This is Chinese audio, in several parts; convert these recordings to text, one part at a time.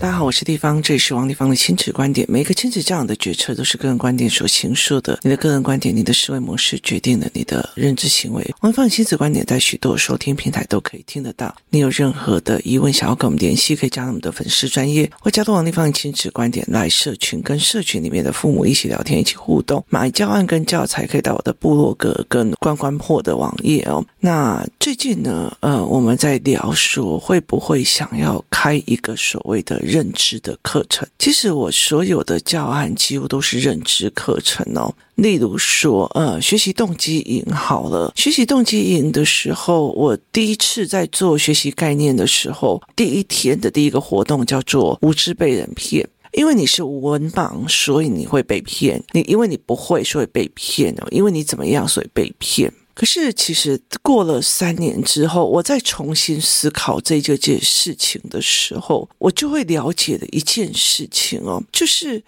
大家好，我是地方，这里是王地方的亲子观点。每一个亲子这样的决策都是个人观点所形塑的。你的个人观点，你的思维模式决定了你的认知行为。王地方的亲子观点在许多收听平台都可以听得到。你有任何的疑问想要跟我们联系，可以加入我们的粉丝专业，或加入王地方的亲子观点来社群，跟社群里面的父母一起聊天，一起互动。买教案跟教材可以到我的部落格跟关关破的网页哦。那最近呢，呃，我们在聊说会不会想要开一个所谓的。认知的课程，其实我所有的教案几乎都是认知课程哦。例如说，呃，学习动机营好了，学习动机营的时候，我第一次在做学习概念的时候，第一天的第一个活动叫做“无知被人骗”，因为你是文盲，所以你会被骗；你因为你不会，所以被骗哦；因为你怎么样，所以被骗。可是，其实过了三年之后，我再重新思考这这件事情的时候，我就会了解了一件事情哦，就是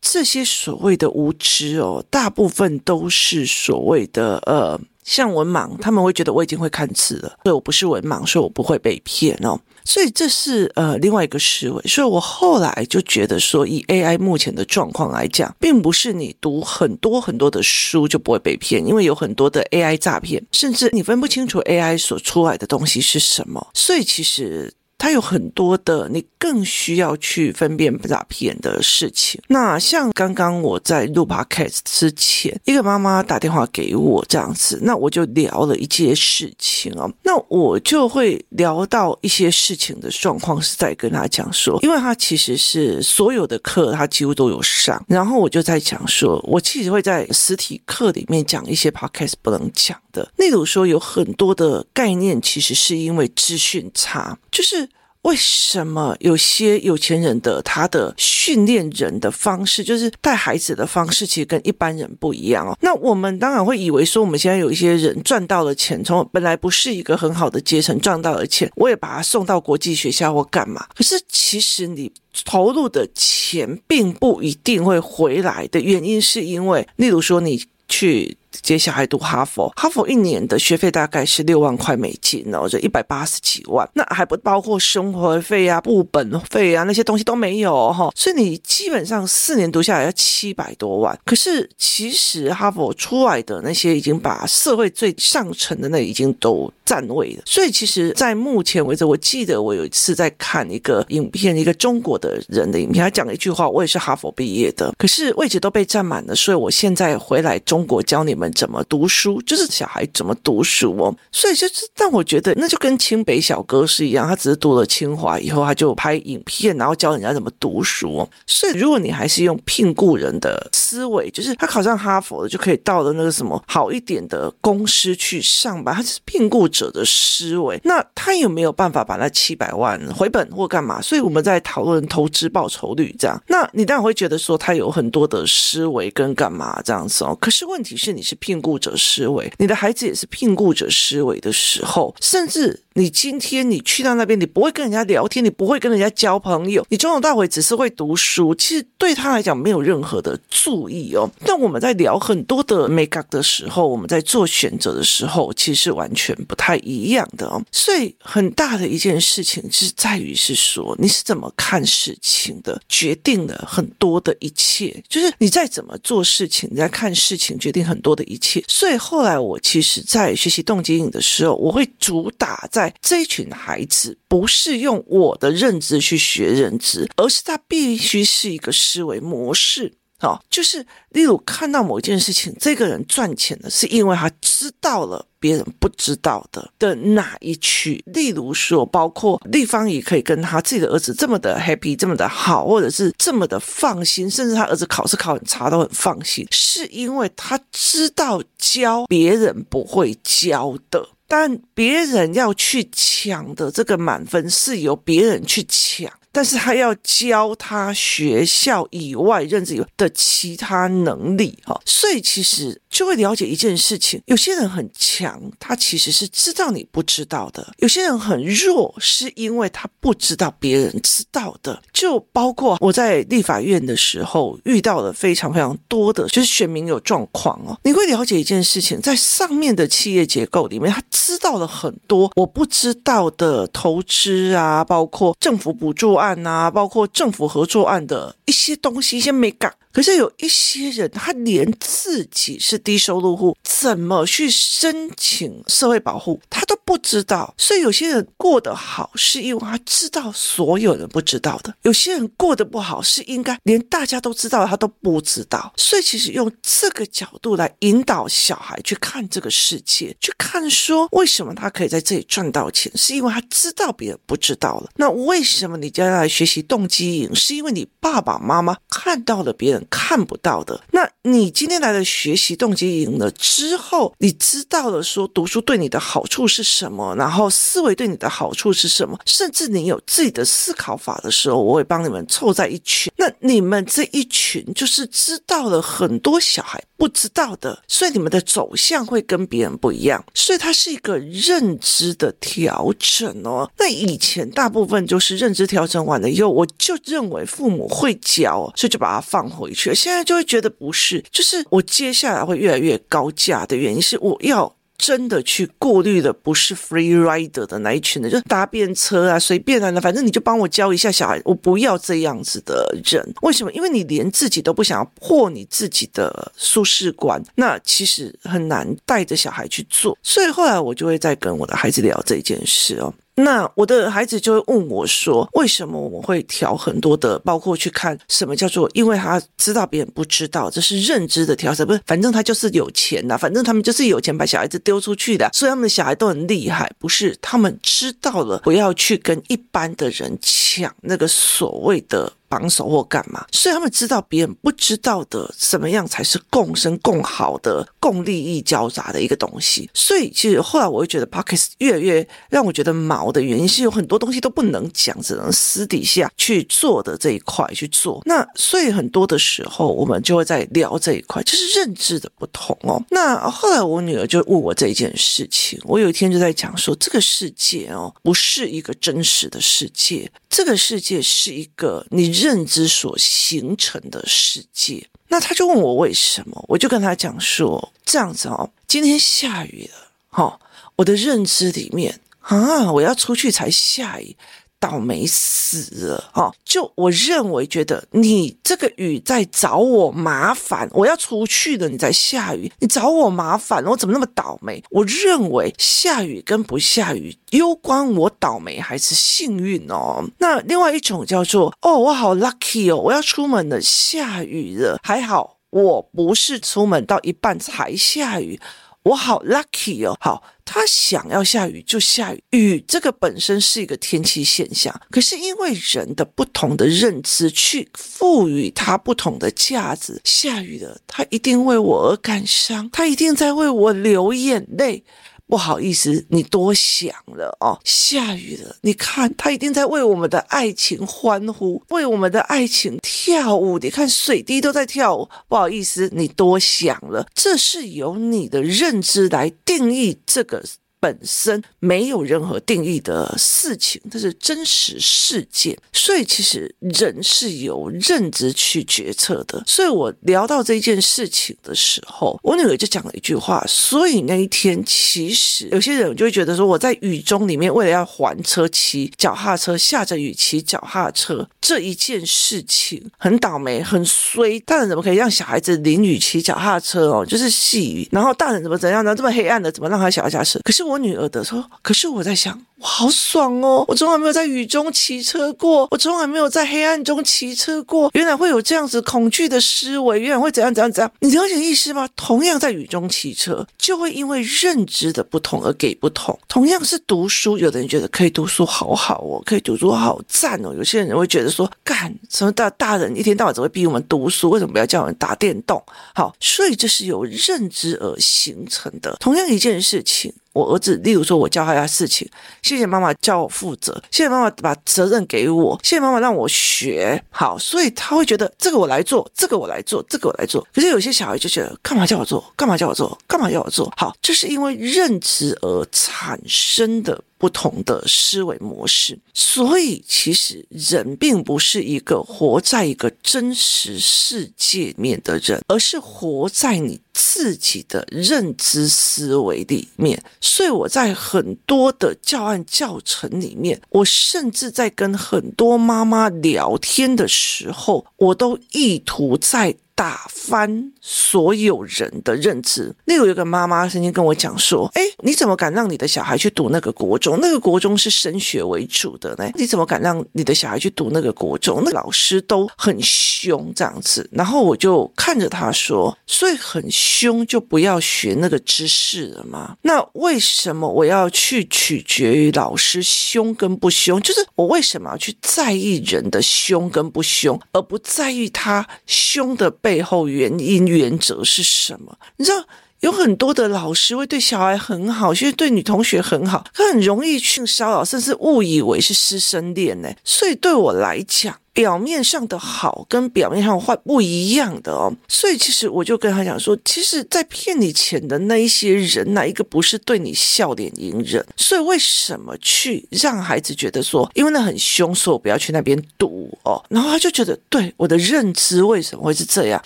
这些所谓的无知哦，大部分都是所谓的呃。像文盲，他们会觉得我已经会看字了，所以我不是文盲，所以我不会被骗哦。所以这是呃另外一个思维。所以我后来就觉得说，以 AI 目前的状况来讲，并不是你读很多很多的书就不会被骗，因为有很多的 AI 诈骗，甚至你分不清楚 AI 所出来的东西是什么。所以其实。它有很多的，你更需要去分辨诈骗的事情。那像刚刚我在录 Podcast 之前，一个妈妈打电话给我这样子，那我就聊了一些事情哦。那我就会聊到一些事情的状况，是在跟他讲说，因为他其实是所有的课他几乎都有上，然后我就在讲说，我其实会在实体课里面讲一些 Podcast 不能讲的，例如说有很多的概念，其实是因为资讯差，就是。为什么有些有钱人的他的训练人的方式，就是带孩子的方式，其实跟一般人不一样哦。那我们当然会以为说，我们现在有一些人赚到了钱，从本来不是一个很好的阶层赚到了钱，我也把他送到国际学校或干嘛。可是其实你投入的钱并不一定会回来的原因，是因为，例如说你去。接下来读哈佛，哈佛一年的学费大概是六万块美金哦，就一百八十几万，那还不包括生活费啊、部本费啊那些东西都没有哈，所以你基本上四年读下来要七百多万。可是其实哈佛出来的那些已经把社会最上层的那已经都占位了，所以其实，在目前为止，我记得我有一次在看一个影片，一个中国的人的影片，他讲了一句话，我也是哈佛毕业的，可是位置都被占满了，所以我现在回来中国教你们。们怎么读书，就是小孩怎么读书哦，所以就是，但我觉得那就跟清北小哥是一样，他只是读了清华以后，他就拍影片，然后教人家怎么读书哦。所以如果你还是用聘雇人的思维，就是他考上哈佛了就可以到了那个什么好一点的公司去上班，他是聘雇者的思维，那他有没有办法把那七百万回本或干嘛？所以我们在讨论投资报酬率这样，那你当然会觉得说他有很多的思维跟干嘛这样子哦。可是问题是你是。聘雇者思维，你的孩子也是聘雇者思维的时候，甚至。你今天你去到那边，你不会跟人家聊天，你不会跟人家交朋友，你从头到尾只是会读书，其实对他来讲没有任何的注意哦。但我们在聊很多的 make up 的时候，我们在做选择的时候，其实完全不太一样的哦。所以很大的一件事情是在于是说你是怎么看事情的，决定了很多的一切。就是你再怎么做事情，你在看事情，决定很多的一切。所以后来我其实，在学习动机影的时候，我会主打在。这一群孩子不是用我的认知去学认知，而是他必须是一个思维模式。哦，就是例如看到某件事情，这个人赚钱了，是因为他知道了别人不知道的的哪一区。例如说，包括立方也可以跟他自己的儿子这么的 happy，这么的好，或者是这么的放心，甚至他儿子考试考很差都很放心，是因为他知道教别人不会教的。但别人要去抢的这个满分是由别人去抢，但是他要教他学校以外认知的其他能力哈，所以其实就会了解一件事情：有些人很强，他其实是知道你不知道的；有些人很弱，是因为他不知道别人知道的。就包括我在立法院的时候遇到了非常非常多的，就是选民有状况哦。你会了解一件事情，在上面的企业结构里面，他知道了很多我不知道的投资啊，包括政府补助啊案啊，包括政府合作案的一些东西，一些美感。可是有一些人，他连自己是低收入户，怎么去申请社会保护，他都不知道。所以有些人过得好，是因为他知道所有人不知道的；有些人过得不好，是应该连大家都知道他都不知道。所以其实用这个角度来引导小孩去看这个世界，去看说为什么他可以在这里赚到钱，是因为他知道别人不知道了。那为什么你将来学习动机营，是因为你爸爸妈妈看到了别人看不到的，那你今天来了学习动机营了之后，你知道了说读书对你的好处是什么，然后思维对你的好处是什么，甚至你有自己的思考法的时候，我会帮你们凑在一群。那你们这一群就是知道了很多小孩不知道的，所以你们的走向会跟别人不一样。所以它是一个认知的调整哦。那以前大部分就是认知调整完了以后，我就认为父母会教，所以就把它放回。现在就会觉得不是，就是我接下来会越来越高价的原因是，我要真的去过滤的不是 free rider 的那一群的，就搭便车啊，随便啊，反正你就帮我教一下小孩，我不要这样子的人。为什么？因为你连自己都不想要破你自己的舒适观，那其实很难带着小孩去做。所以后来我就会再跟我的孩子聊这件事哦。那我的孩子就会问我说：“为什么我会调很多的，包括去看什么叫做？因为他知道别人不知道，这是认知的调整，不是？反正他就是有钱呐，反正他们就是有钱把小孩子丢出去的，所以他们的小孩都很厉害，不是？他们知道了，不要去跟一般的人抢那个所谓的。”榜首或干嘛，所以他们知道别人不知道的，什么样才是共生共好的、共利益交杂的一个东西。所以其实后来我会觉得 Podcast 越来越让我觉得毛的原因是有很多东西都不能讲，只能私底下去做的这一块去做。那所以很多的时候我们就会在聊这一块，就是认知的不同哦。那后来我女儿就问我这一件事情，我有一天就在讲说，这个世界哦不是一个真实的世界，这个世界是一个你。认知所形成的世界，那他就问我为什么，我就跟他讲说这样子哦，今天下雨了，哈，我的认知里面啊，我要出去才下雨。倒霉死了哦！就我认为，觉得你这个雨在找我麻烦，我要出去了，你在下雨，你找我麻烦，我怎么那么倒霉？我认为下雨跟不下雨，攸关我倒霉还是幸运哦。那另外一种叫做哦，我好 lucky 哦，我要出门了，下雨了，还好我不是出门到一半才下雨。我好 lucky 哦，好，他想要下雨就下雨，雨这个本身是一个天气现象，可是因为人的不同的认知去赋予它不同的价值，下雨了，他一定为我而感伤，他一定在为我流眼泪。不好意思，你多想了哦。下雨了，你看他一定在为我们的爱情欢呼，为我们的爱情跳舞。你看水滴都在跳舞。不好意思，你多想了。这是由你的认知来定义这个。本身没有任何定义的事情，这是真实事件，所以其实人是由认知去决策的。所以我聊到这件事情的时候，我女儿就讲了一句话。所以那一天，其实有些人就会觉得说，我在雨中里面为了要还车，骑脚踏车，下着雨骑脚踏车这一件事情很倒霉，很衰。大人怎么可以让小孩子淋雨骑脚踏车哦？就是细雨，然后大人怎么怎样呢？这么黑暗的，怎么让他小孩驾驶？可是我。我女儿的说，可是我在想。我好爽哦！我从来没有在雨中骑车过，我从来没有在黑暗中骑车过。原来会有这样子恐惧的思维，原来会怎样怎样怎样？你了解意思吗？同样在雨中骑车，就会因为认知的不同而给不同。同样是读书，有的人觉得可以读书好好哦，可以读书好赞哦。有些人会觉得说，干什么大大人一天到晚只会逼我们读书，为什么不要叫我们打电动？好，所以这是由认知而形成的。同样一件事情，我儿子，例如说我教他的事情，谢谢妈妈教我负责，谢谢妈妈把责任给我，谢谢妈妈让我学好，所以他会觉得这个我来做，这个我来做，这个我来做。可是有些小孩就觉得干嘛叫我做，干嘛叫我做，干嘛叫我做？好，这是因为认知而产生的。不同的思维模式，所以其实人并不是一个活在一个真实世界面的人，而是活在你自己的认知思维里面。所以我在很多的教案教程里面，我甚至在跟很多妈妈聊天的时候，我都意图在。打翻所有人的认知。例如，有个妈妈曾经跟我讲说：“哎，你怎么敢让你的小孩去读那个国中？那个国中是升学为主的呢？你怎么敢让你的小孩去读那个国中？那老师都很凶，这样子。”然后我就看着他说：“所以很凶就不要学那个知识了吗？那为什么我要去取决于老师凶跟不凶？就是我为什么要去在意人的凶跟不凶，而不在意他凶的？”背后原因原则是什么？你知道有很多的老师会对小孩很好，其实对女同学很好，他很容易去骚扰，甚至误以为是师生恋呢。所以对我来讲。表面上的好跟表面上的坏不一样的哦，所以其实我就跟他讲说，其实，在骗你钱的那一些人，哪一个不是对你笑脸迎人？所以为什么去让孩子觉得说，因为那很凶，所以我不要去那边读哦？然后他就觉得，对我的认知为什么会是这样？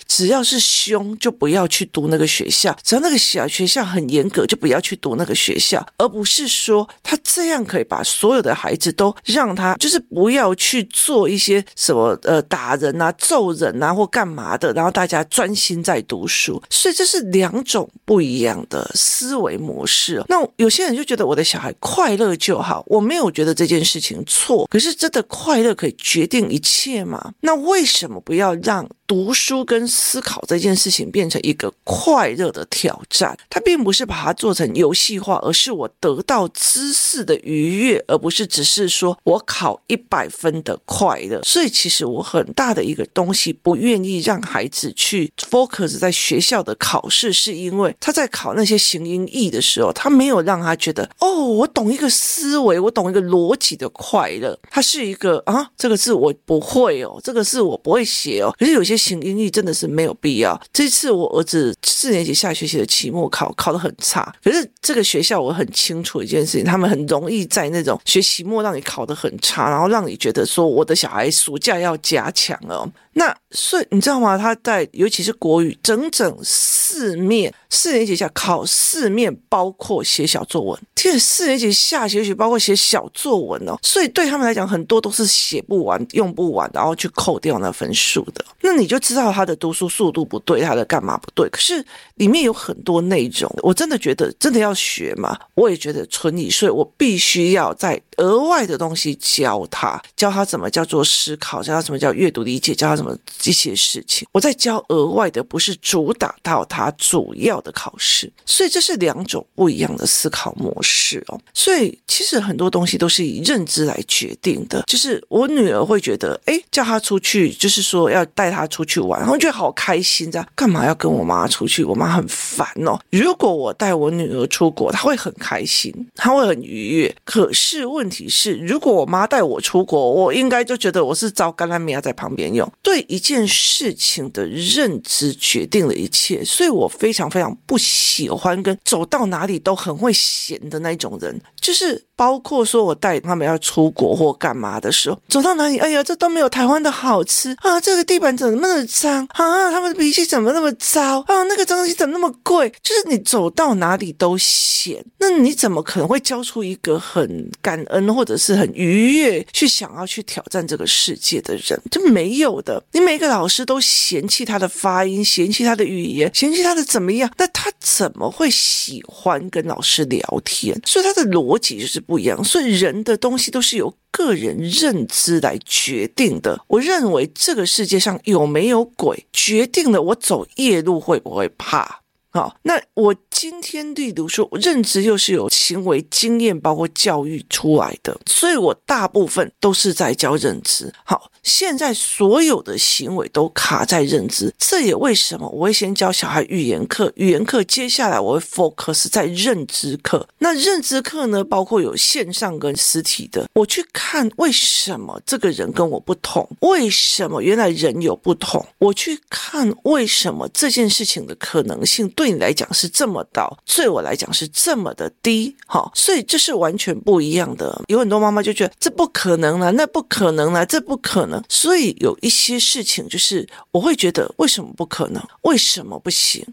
只要是凶，就不要去读那个学校；只要那个小学校很严格，就不要去读那个学校，而不是说他这样可以把所有的孩子都让他就是不要去做一些。什么呃打人啊、揍人啊或干嘛的，然后大家专心在读书，所以这是两种不一样的思维模式。那有些人就觉得我的小孩快乐就好，我没有觉得这件事情错，可是真的快乐可以决定一切吗？那为什么不要让？读书跟思考这件事情变成一个快乐的挑战，它并不是把它做成游戏化，而是我得到知识的愉悦，而不是只是说我考一百分的快乐。所以，其实我很大的一个东西不愿意让孩子去 focus 在学校的考试，是因为他在考那些形音义的时候，他没有让他觉得哦，我懂一个思维，我懂一个逻辑的快乐。它是一个啊，这个字我不会哦，这个字我不会写哦。可是有些。形音义真的是没有必要。这次我儿子四年级下学期的期末考考得很差，可是这个学校我很清楚一件事情，他们很容易在那种学期末让你考得很差，然后让你觉得说我的小孩暑假要加强哦。那所以你知道吗？他在尤其是国语，整整四面四年级下考四面，包括写小作文。这，四年级下学期包括写小作文哦，所以对他们来讲，很多都是写不完、用不完，然后去扣掉那分数的。那你就知道他的读书速度不对，他的干嘛不对？可是里面有很多内容，我真的觉得真的要学嘛，我也觉得存疑，所以我必须要在额外的东西教他，教他怎么叫做思考，教他什么叫阅读理解，教他怎么。这些事情，我在教额外的，不是主打到他主要的考试，所以这是两种不一样的思考模式哦。所以其实很多东西都是以认知来决定的。就是我女儿会觉得，哎，叫她出去，就是说要带她出去玩，然后觉得好开心，这样干嘛要跟我妈出去？我妈很烦哦。如果我带我女儿出国，她会很开心，她会很愉悦。可是问问题是，如果我妈带我出国，我应该就觉得我是招橄榄苗在旁边用。对。一件事情的认知决定了一切，所以我非常非常不喜欢跟走到哪里都很会闲的那种人，就是。包括说，我带他们要出国或干嘛的时候，走到哪里，哎呀，这都没有台湾的好吃啊！这个地板怎么那么脏啊？他们的脾气怎么那么糟啊？那个东西怎么那么贵？就是你走到哪里都嫌，那你怎么可能会教出一个很感恩或者是很愉悦去想要去挑战这个世界的人？就没有的。你每个老师都嫌弃他的发音，嫌弃他的语言，嫌弃他的怎么样？那他怎么会喜欢跟老师聊天？所以他的逻辑就是。不一样，所以人的东西都是由个人认知来决定的。我认为这个世界上有没有鬼，决定了我走夜路会不会怕。好，那我今天例如说，认知又是有行为经验，包括教育出来的，所以我大部分都是在教认知。好，现在所有的行为都卡在认知，这也为什么我会先教小孩语言课，语言课接下来我会 focus 在认知课。那认知课呢，包括有线上跟实体的，我去看为什么这个人跟我不同，为什么原来人有不同，我去看为什么这件事情的可能性对你来讲是这么高，对我来讲是这么的低，好，所以这是完全不一样的。有很多妈妈就觉得这不可能了，那不可能了，这不可能。所以有一些事情就是我会觉得为什么不可能，为什么不行？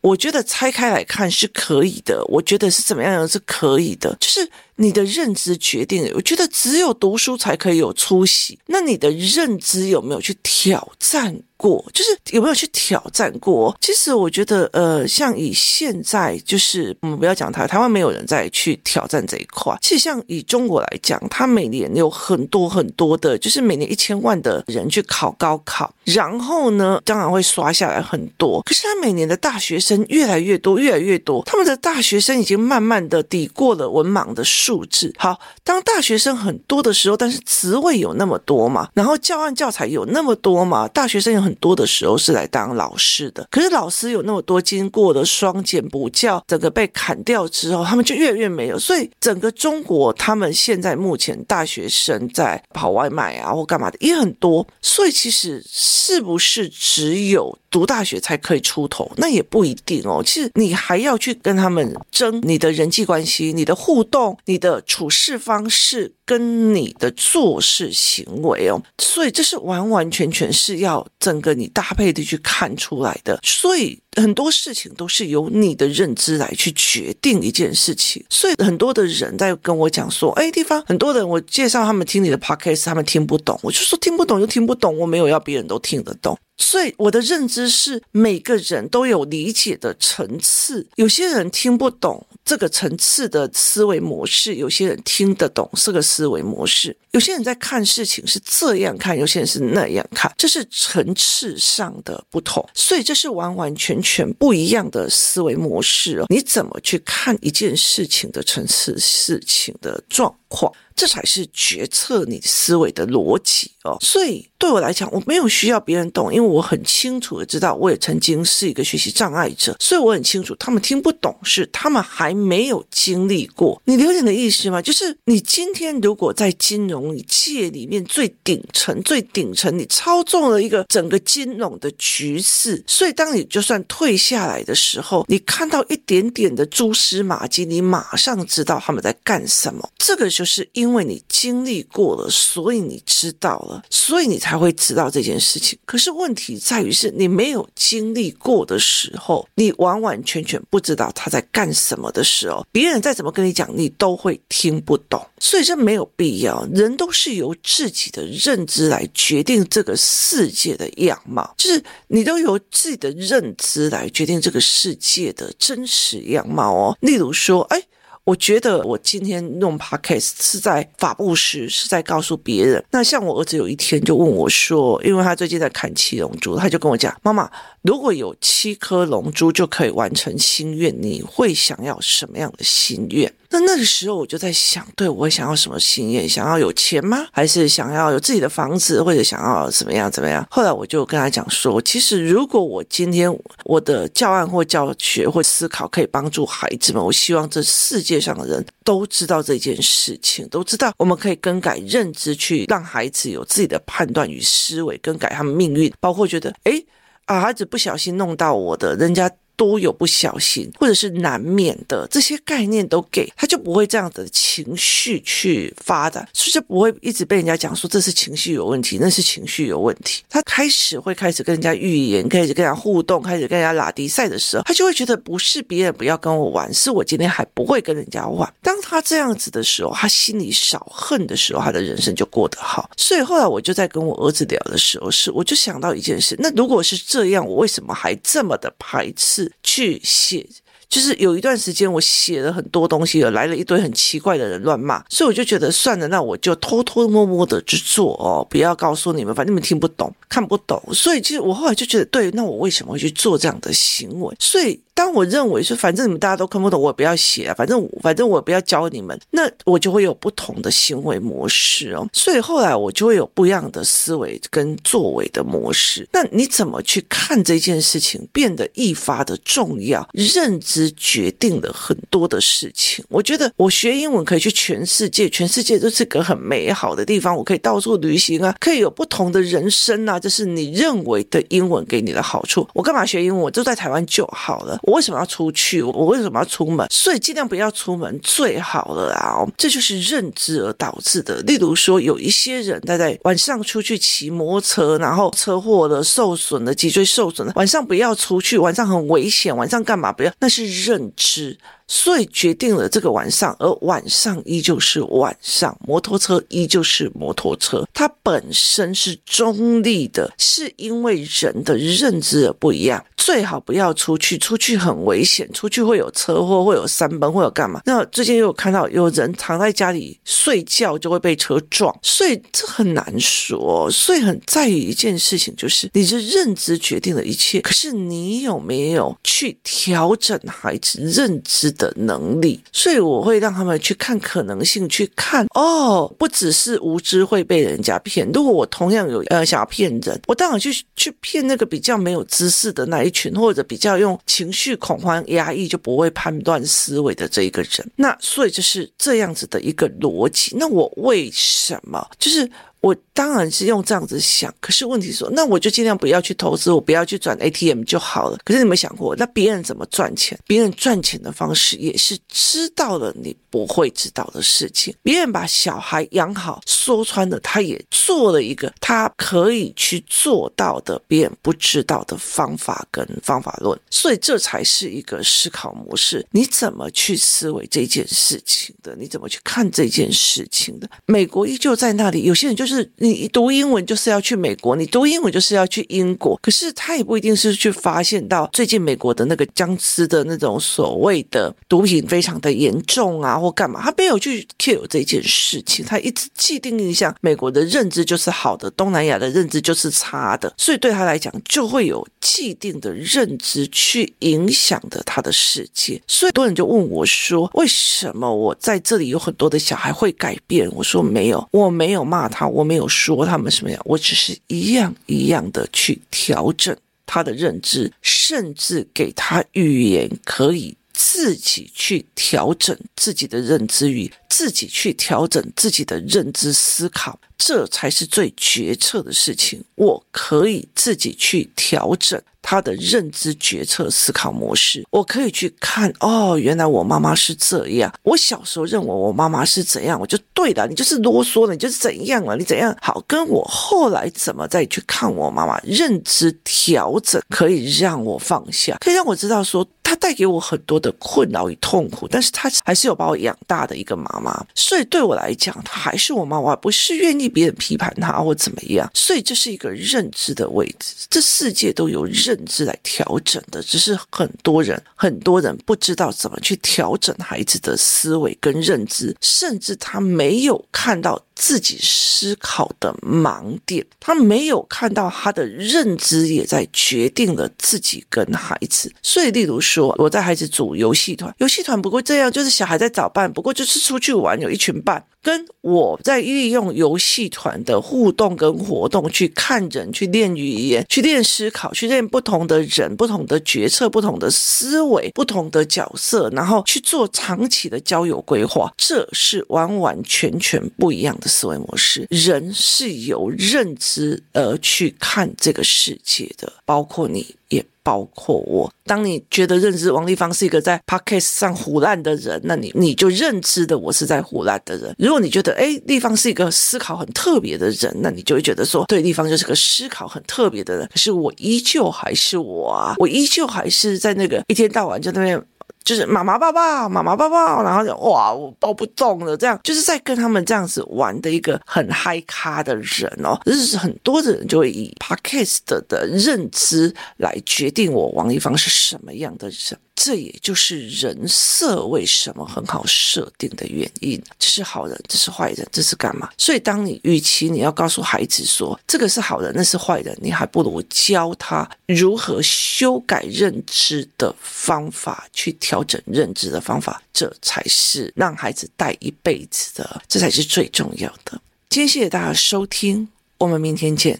我觉得拆开来看是可以的，我觉得是怎么样是可以的，就是你的认知决定了。我觉得只有读书才可以有出息，那你的认知有没有去挑战？过就是有没有去挑战过？其实我觉得，呃，像以现在就是我们不要讲台，台湾没有人再去挑战这一块。其实像以中国来讲，他每年有很多很多的，就是每年一千万的人去考高考，然后呢，当然会刷下来很多。可是他每年的大学生越来越多，越来越多，他们的大学生已经慢慢的抵过了文盲的数字。好，当大学生很多的时候，但是职位有那么多嘛，然后教案教材有那么多嘛，大学生有很。很多的时候是来当老师的，可是老师有那么多，经过了双减补教，整个被砍掉之后，他们就越来越没有。所以整个中国，他们现在目前大学生在跑外卖啊或干嘛的也很多。所以其实是不是只有读大学才可以出头？那也不一定哦。其实你还要去跟他们争你的人际关系、你的互动、你的处事方式跟你的做事行为哦。所以这是完完全全是要整。个你搭配的去看出来的，所以很多事情都是由你的认知来去决定一件事情。所以很多的人在跟我讲说：“哎，地方很多人，我介绍他们听你的 podcast，他们听不懂。”我就说：“听不懂就听不懂，我没有要别人都听得懂。”所以我的认知是每个人都有理解的层次，有些人听不懂这个层次的思维模式，有些人听得懂这个思维模式，有些人在看事情是这样看，有些人是那样看，这是层次上的不同，所以这是完完全全不一样的思维模式哦。你怎么去看一件事情的层次、事情的状况？这才是决策你思维的逻辑哦，所以对我来讲，我没有需要别人懂，因为我很清楚的知道，我也曾经是一个学习障碍者，所以我很清楚，他们听不懂是他们还没有经历过。你了解的意思吗？就是你今天如果在金融界里面最顶层、最顶层，你操纵了一个整个金融的局势，所以当你就算退下来的时候，你看到一点点的蛛丝马迹，你马上知道他们在干什么。这个就是。因为你经历过了，所以你知道了，所以你才会知道这件事情。可是问题在于是你没有经历过的时候，你完完全全不知道他在干什么的的时候，别人再怎么跟你讲，你都会听不懂。所以这没有必要。人都是由自己的认知来决定这个世界的样貌，就是你都由自己的认知来决定这个世界的真实样貌哦。例如说，哎。我觉得我今天弄 podcast 是在法布时，是在告诉别人。那像我儿子有一天就问我说，因为他最近在看七龙珠，他就跟我讲：“妈妈，如果有七颗龙珠就可以完成心愿，你会想要什么样的心愿？”那那个时候我就在想，对，我想要什么心愿？想要有钱吗？还是想要有自己的房子，或者想要怎么样怎么样？后来我就跟他讲说，其实如果我今天我的教案或教学或思考可以帮助孩子们，我希望这世界上的人都知道这件事情，都知道我们可以更改认知，去让孩子有自己的判断与思维，更改他们命运，包括觉得，诶啊，孩子不小心弄到我的，人家。都有不小心，或者是难免的，这些概念都给他，就不会这样的情绪去发展，所以就不会一直被人家讲说这是情绪有问题，那是情绪有问题。他开始会开始跟人家预言，开始跟人家互动，开始跟人家拉迪赛的时候，他就会觉得不是别人不要跟我玩，是我今天还不会跟人家玩。当他这样子的时候，他心里少恨的时候，他的人生就过得好。所以后来我就在跟我儿子聊的时候，是我就想到一件事，那如果是这样，我为什么还这么的排斥？去写，就是有一段时间我写了很多东西，来了一堆很奇怪的人乱骂，所以我就觉得算了，那我就偷偷摸摸的去做哦，不要告诉你们，反正你们听不懂、看不懂。所以其实我后来就觉得，对，那我为什么会去做这样的行为？所以。当我认为说，反正你们大家都看不懂，我也不要写啊，反正反正我也不要教你们，那我就会有不同的行为模式哦。所以后来我就会有不一样的思维跟作为的模式。那你怎么去看这件事情，变得愈发的重要？认知决定了很多的事情。我觉得我学英文可以去全世界，全世界都是个很美好的地方，我可以到处旅行啊，可以有不同的人生啊。这是你认为的英文给你的好处。我干嘛学英文？我就在台湾就好了。我为什么要出去？我为什么要出门？所以尽量不要出门最好了啊！这就是认知而导致的。例如说，有一些人他在晚上出去骑摩托车，然后车祸了、受损了、脊椎受损了，晚上不要出去，晚上很危险，晚上干嘛不要？那是认知。所以决定了这个晚上，而晚上依旧是晚上，摩托车依旧是摩托车，它本身是中立的，是因为人的认知而不一样。最好不要出去，出去很危险，出去会有车祸，会有三崩，会有干嘛？那最近又有看到有人躺在家里睡觉就会被车撞，所以这很难说。所以很在意一件事情，就是你的认知决定了一切，可是你有没有去调整孩子认知的能力，所以我会让他们去看可能性，去看哦，不只是无知会被人家骗。如果我同样有呃想要骗人，我当然去去骗那个比较没有知识的那一群，或者比较用情绪恐慌压抑就不会判断思维的这一个人。那所以就是这样子的一个逻辑。那我为什么就是？我当然是用这样子想，可是问题说，那我就尽量不要去投资，我不要去转 ATM 就好了。可是你没想过，那别人怎么赚钱？别人赚钱的方式也是知道了你不会知道的事情。别人把小孩养好，说穿了，他也做了一个他可以去做到的别人不知道的方法跟方法论。所以这才是一个思考模式。你怎么去思维这件事情的？你怎么去看这件事情的？美国依旧在那里，有些人就是。是你读英文就是要去美国，你读英文就是要去英国，可是他也不一定是去发现到最近美国的那个僵尸的那种所谓的毒品非常的严重啊，或干嘛，他没有去 care 这件事情，他一直既定印象美国的认知就是好的，东南亚的认知就是差的，所以对他来讲就会有既定的认知去影响的他的世界。所以很多人就问我说，为什么我在这里有很多的小孩会改变？我说没有，我没有骂他。我我没有说他们什么样，我只是一样一样的去调整他的认知，甚至给他语言，可以自己去调整自己的认知与，自己去调整自己的认知思考，这才是最决策的事情。我可以自己去调整。他的认知决策思考模式，我可以去看哦，原来我妈妈是这样。我小时候认为我妈妈是怎样，我就对了，你就是啰嗦了，你就是怎样了，你怎样好？跟我后来怎么再去看我妈妈，认知调整可以让我放下，可以让我知道说，他带给我很多的困扰与痛苦，但是他还是有把我养大的一个妈妈。所以对我来讲，他还是我妈妈，不是愿意别人批判他或怎么样。所以这是一个认知的位置，这世界都有。认知来调整的，只是很多人很多人不知道怎么去调整孩子的思维跟认知，甚至他没有看到自己思考的盲点，他没有看到他的认知也在决定了自己跟孩子。所以，例如说，我在孩子组游戏团，游戏团不过这样，就是小孩在找伴，不过就是出去玩，有一群伴。跟我在利用游戏团的互动跟活动去看人，去练语言，去练思考，去练不同的人、不同的决策、不同的思维、不同的角色，然后去做长期的交友规划，这是完完全全不一样的思维模式。人是由认知而去看这个世界的，包括你。也包括我。当你觉得认知王丽芳是一个在 Podcast 上胡烂的人，那你你就认知的我是在胡烂的人。如如果你觉得诶，丽芳是一个思考很特别的人，那你就会觉得说，对，丽芳就是个思考很特别的人。可是我依旧还是我啊，我依旧还是在那个一天到晚就那边。就是妈妈抱抱，妈妈抱抱，然后就哇，我抱不动了，这样就是在跟他们这样子玩的一个很嗨咖的人哦。就是很多的人就会以 Podcast 的认知来决定我王丽芳是什么样的人。这也就是人设为什么很好设定的原因。这是好人，这是坏人，这是干嘛？所以，当你与其你要告诉孩子说这个是好人，那是坏人，你还不如教他如何修改认知的方法，去调整认知的方法，这才是让孩子带一辈子的，这才是最重要的。今天谢谢大家收听，我们明天见。